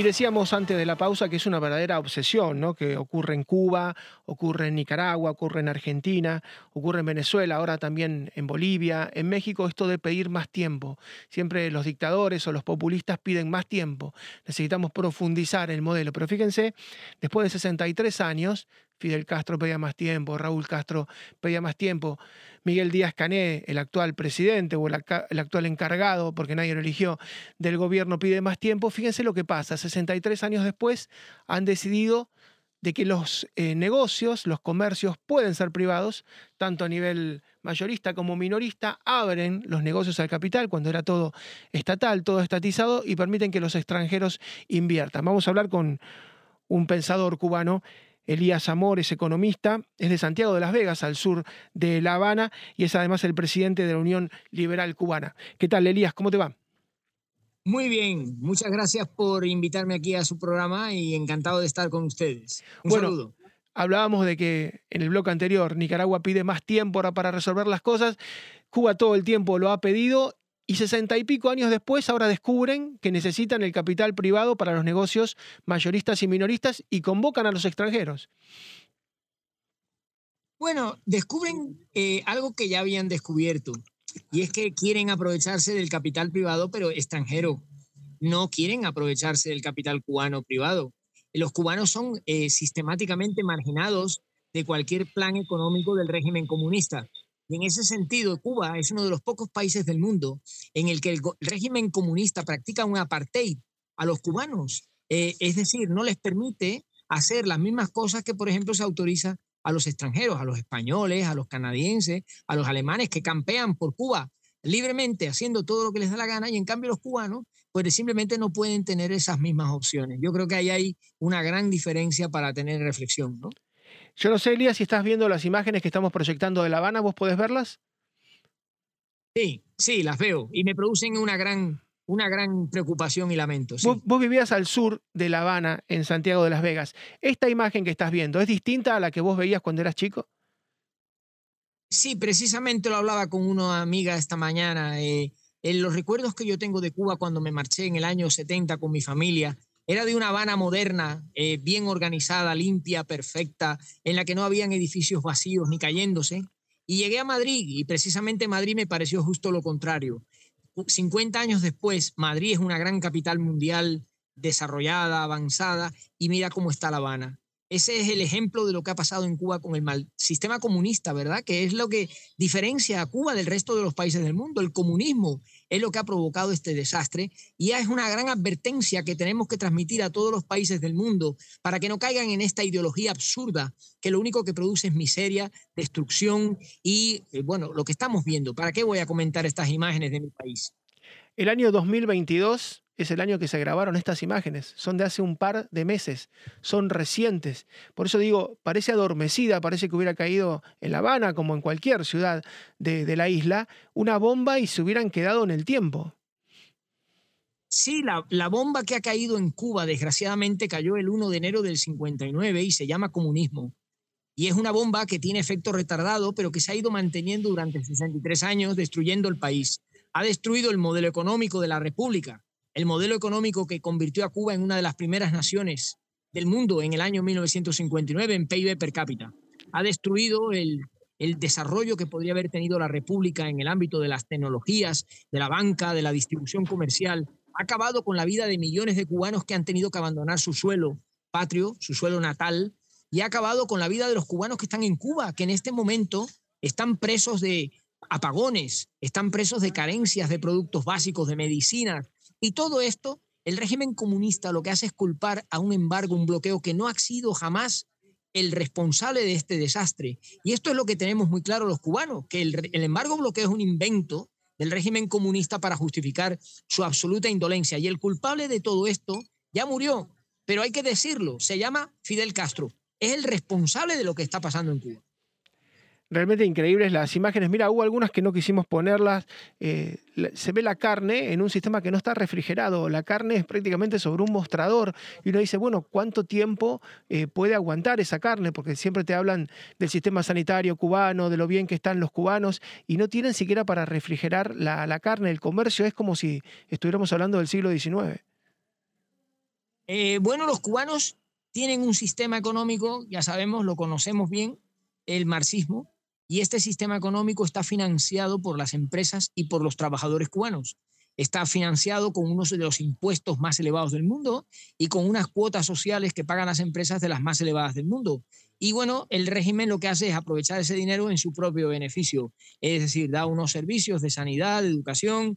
Y decíamos antes de la pausa que es una verdadera obsesión, ¿no? Que ocurre en Cuba, ocurre en Nicaragua, ocurre en Argentina, ocurre en Venezuela, ahora también en Bolivia, en México, esto de pedir más tiempo. Siempre los dictadores o los populistas piden más tiempo. Necesitamos profundizar el modelo. Pero fíjense, después de 63 años, Fidel Castro pedía más tiempo, Raúl Castro pedía más tiempo, Miguel Díaz Cané, el actual presidente o el, actual encargado, porque nadie lo eligió, del gobierno pide más tiempo. Fíjense lo que pasa, 63 años después han decidido de que los eh, negocios, los comercios pueden ser privados, tanto a nivel mayorista como minorista, abren los negocios al capital cuando era todo estatal, todo estatizado y permiten que los extranjeros inviertan. Vamos a hablar con un pensador cubano Elías Amor es economista, es de Santiago de las Vegas, al sur de La Habana, y es además el presidente de la Unión Liberal Cubana. ¿Qué tal, Elías? ¿Cómo te va? Muy bien, muchas gracias por invitarme aquí a su programa y encantado de estar con ustedes. Un bueno, saludo. Hablábamos de que en el bloque anterior Nicaragua pide más tiempo para resolver las cosas. Cuba todo el tiempo lo ha pedido y sesenta y pico años después ahora descubren que necesitan el capital privado para los negocios mayoristas y minoristas y convocan a los extranjeros. Bueno, descubren eh, algo que ya habían descubierto y es que quieren aprovecharse del capital privado pero extranjero. No quieren aprovecharse del capital cubano privado. Los cubanos son eh, sistemáticamente marginados de cualquier plan económico del régimen comunista. Y en ese sentido, Cuba es uno de los pocos países del mundo en el que el, régimen comunista practica un apartheid a los cubanos. Eh, es decir, no les permite hacer las mismas cosas que, por ejemplo, se autoriza a los extranjeros, a los españoles, a los canadienses, a los alemanes que campean por Cuba libremente haciendo todo lo que les da la gana y en cambio los cubanos pues simplemente no pueden tener esas mismas opciones. Yo creo que ahí hay una gran diferencia para tener reflexión, ¿no? Yo no sé, Elías, si estás viendo las imágenes que estamos proyectando de La Habana, ¿vos podés verlas? Sí, sí, las veo y me producen una gran, una gran preocupación y lamento. Vos, vivías al sur de La Habana, en Santiago de las Vegas. ¿Esta imagen que estás viendo es distinta a la que vos veías cuando eras chico? Sí, precisamente lo hablaba con una amiga esta mañana. Eh, en los recuerdos que yo tengo de Cuba cuando me marché en el año 70 con mi familia, era de una Habana moderna, eh, bien organizada, limpia, perfecta, en la que no habían edificios vacíos ni cayéndose. Y llegué a Madrid y precisamente Madrid me pareció justo lo contrario. 50 años después, Madrid es una gran capital mundial desarrollada, avanzada, y mira cómo está La Habana. Ese es el ejemplo de lo que ha pasado en Cuba con el mal sistema comunista, ¿verdad? Que es lo que diferencia a Cuba del resto de los países del mundo. El comunismo es lo que ha provocado este desastre y es una gran advertencia que tenemos que transmitir a todos los países del mundo para que no caigan en esta ideología absurda que lo único que produce es miseria, destrucción y, eh, bueno, lo que estamos viendo. ¿Para qué voy a comentar estas imágenes de mi país? El año 2022 es el año que se grabaron estas imágenes. Son de hace un par de meses, son recientes. Por eso digo, parece adormecida, parece que hubiera caído en La Habana, como en cualquier ciudad de, la isla, una bomba y se hubieran quedado en el tiempo. Sí, la, la, bomba que ha caído en Cuba, desgraciadamente, cayó el 1 de enero del 59 y se llama comunismo. Y es una bomba que tiene efecto retardado, pero que se ha ido manteniendo durante 63 años, destruyendo el país. Ha destruido el modelo económico de la República, el modelo económico que convirtió a Cuba en una de las primeras naciones del mundo en el año 1959 en PIB per cápita. Ha destruido el, desarrollo que podría haber tenido la República en el ámbito de las tecnologías, de la banca, de la distribución comercial. Ha acabado con la vida de millones de cubanos que han tenido que abandonar su suelo patrio, su suelo natal, y ha acabado con la vida de los cubanos que están en Cuba, que en este momento están presos de apagones, están presos de carencias de productos básicos, de medicinas, y todo esto, el régimen comunista lo que hace es culpar a un embargo, un bloqueo que no ha sido jamás el responsable de este desastre. Y esto es lo que tenemos muy claro los cubanos, que el, embargo bloqueo es un invento del régimen comunista para justificar su absoluta indolencia. Y el culpable de todo esto ya murió, pero hay que decirlo, se llama Fidel Castro. Es el responsable de lo que está pasando en Cuba realmente increíbles las imágenes. Mira, hubo algunas que no quisimos ponerlas. Eh, se ve la carne en un sistema que no está refrigerado. La carne es prácticamente sobre un mostrador. Y uno dice, bueno, ¿cuánto tiempo eh, puede aguantar esa carne? Porque siempre te hablan del sistema sanitario cubano, de lo bien que están los cubanos, y no tienen siquiera para refrigerar la, la carne. El comercio es como si estuviéramos hablando del siglo XIX. Eh, bueno, los cubanos tienen un sistema económico, ya sabemos, lo conocemos bien, el marxismo, y este sistema económico está financiado por las empresas y por los trabajadores cubanos. Está financiado con uno de los impuestos más elevados del mundo y con unas cuotas sociales que pagan las empresas de las más elevadas del mundo. Y bueno, el régimen lo que hace es aprovechar ese dinero en su propio beneficio, es decir, da unos servicios de sanidad, de educación,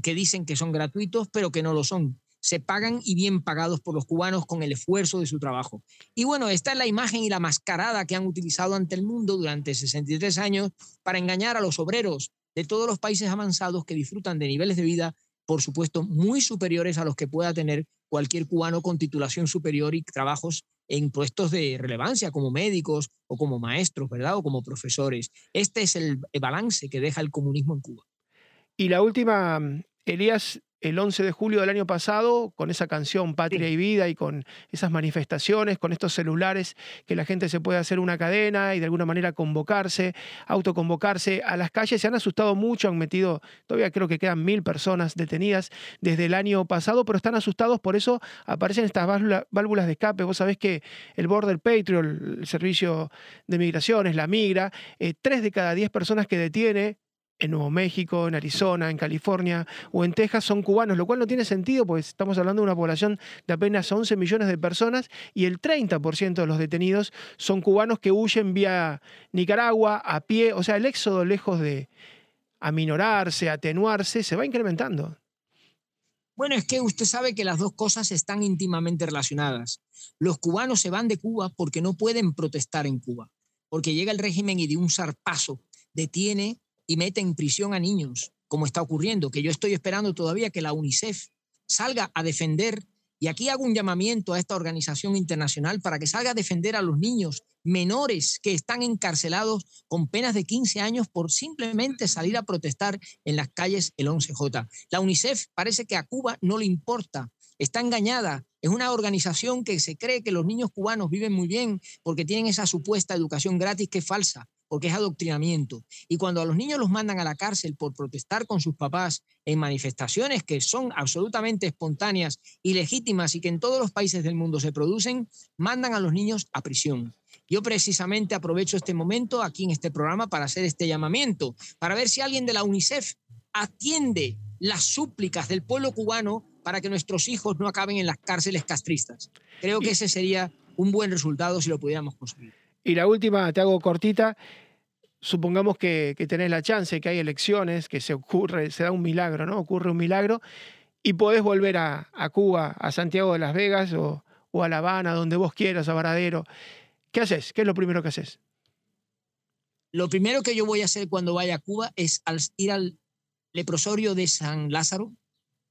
que dicen que son gratuitos, pero que no lo son se pagan y bien pagados por los cubanos con el esfuerzo de su trabajo. Y bueno, esta es la imagen y la mascarada que han utilizado ante el mundo durante 63 años para engañar a los obreros de todos los países avanzados que disfrutan de niveles de vida, por supuesto, muy superiores a los que pueda tener cualquier cubano con titulación superior y trabajos en puestos de relevancia como médicos o como maestros, ¿verdad? O como profesores. Este es el balance que deja el comunismo en Cuba. Y la última, Elías, el 11 de julio del año pasado, con esa canción Patria y Vida y con esas manifestaciones, con estos celulares que la gente se puede hacer una cadena y de alguna manera convocarse, autoconvocarse a las calles, se han asustado mucho, han metido, todavía creo que quedan mil personas detenidas desde el año pasado, pero están asustados, por eso aparecen estas válvulas de escape. Vos sabés que el Border Patrol, el servicio de migraciones, la migra, eh, tres de cada diez personas que detiene en Nuevo México, en Arizona, en California o en Texas son cubanos, lo cual no tiene sentido, pues estamos hablando de una población de apenas 11 millones de personas y el 30% de los detenidos son cubanos que huyen vía Nicaragua a pie, o sea, el éxodo lejos de aminorarse, atenuarse, se va incrementando. Bueno, es que usted sabe que las dos cosas están íntimamente relacionadas. Los cubanos se van de Cuba porque no pueden protestar en Cuba, porque llega el régimen y de un zarpazo detiene y mete en prisión a niños, como está ocurriendo, que yo estoy esperando todavía que la UNICEF salga a defender, y aquí hago un llamamiento a esta organización internacional para que salga a defender a los niños menores que están encarcelados con penas de 15 años por simplemente salir a protestar en las calles el 11J. La UNICEF parece que a Cuba no le importa, está engañada. Es una organización que se cree que los niños cubanos viven muy bien porque tienen esa supuesta educación gratis que es falsa porque es adoctrinamiento. Y cuando a los niños los mandan a la cárcel por protestar con sus papás en manifestaciones que son absolutamente espontáneas y legítimas y que en todos los países del mundo se producen, mandan a los niños a prisión. Yo precisamente aprovecho este momento aquí en este programa para hacer este llamamiento, para ver si alguien de la UNICEF atiende las súplicas del pueblo cubano para que nuestros hijos no acaben en las cárceles castristas. Creo que ese sería un buen resultado si lo pudiéramos conseguir. Y la última, te hago cortita. Supongamos que, tenés la chance, que hay elecciones, que se ocurre, se da un milagro, ¿no? Ocurre un milagro y podés volver a, Cuba, a Santiago de Las Vegas o, a La Habana, donde vos quieras, a Varadero. ¿Qué haces? ¿Qué es lo primero que haces? Lo primero que yo voy a hacer cuando vaya a Cuba es ir al leprosorio de San Lázaro,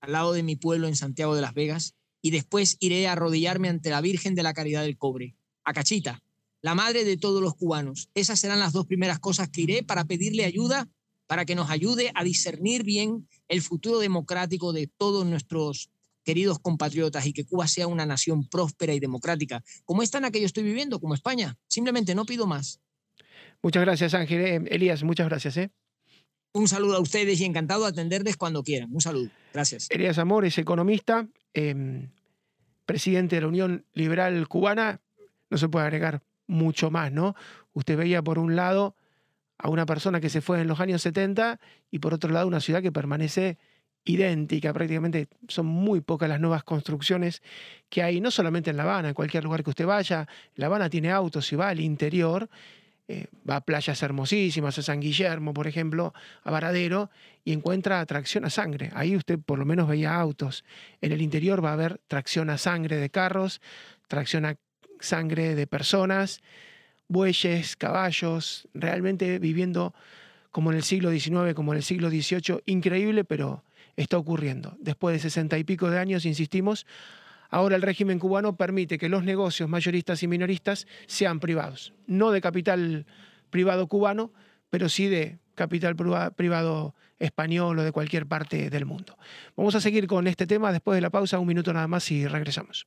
al lado de mi pueblo en Santiago de Las Vegas, y después iré a arrodillarme ante la Virgen de la Caridad del Cobre, a Cachita, la madre de todos los cubanos. Esas serán las dos primeras cosas que iré para pedirle ayuda, para que nos ayude a discernir bien el futuro democrático de todos nuestros queridos compatriotas y que Cuba sea una nación próspera y democrática, como esta en la que yo estoy viviendo, como España. Simplemente no pido más. Muchas gracias, Ángel. Eh, Elías, muchas gracias. ¿eh? Un saludo a ustedes y encantado de atenderles cuando quieran. Un saludo. Gracias. Elías Amor es economista, em, presidente de la Unión Liberal Cubana. No se puede agregar mucho más, ¿no? Usted veía por un lado a una persona que se fue en los años 70 y por otro lado una ciudad que permanece idéntica, prácticamente son muy pocas las nuevas construcciones que hay, no solamente en La Habana, en cualquier lugar que usted vaya, La Habana tiene autos y va al interior, eh, va a playas hermosísimas, a San Guillermo, por ejemplo, a Varadero, y encuentra tracción a sangre. Ahí usted por lo menos veía autos. En el interior va a haber tracción a sangre de carros, tracción a sangre de personas, bueyes, caballos, realmente viviendo como en el siglo XIX, como en el siglo XVIII, increíble, pero está ocurriendo. Después de sesenta y pico de años, insistimos, ahora el régimen cubano permite que los negocios mayoristas y minoristas sean privados, no de capital privado cubano, pero sí de capital privado español o de cualquier parte del mundo. Vamos a seguir con este tema después de la pausa, un minuto nada más y regresamos.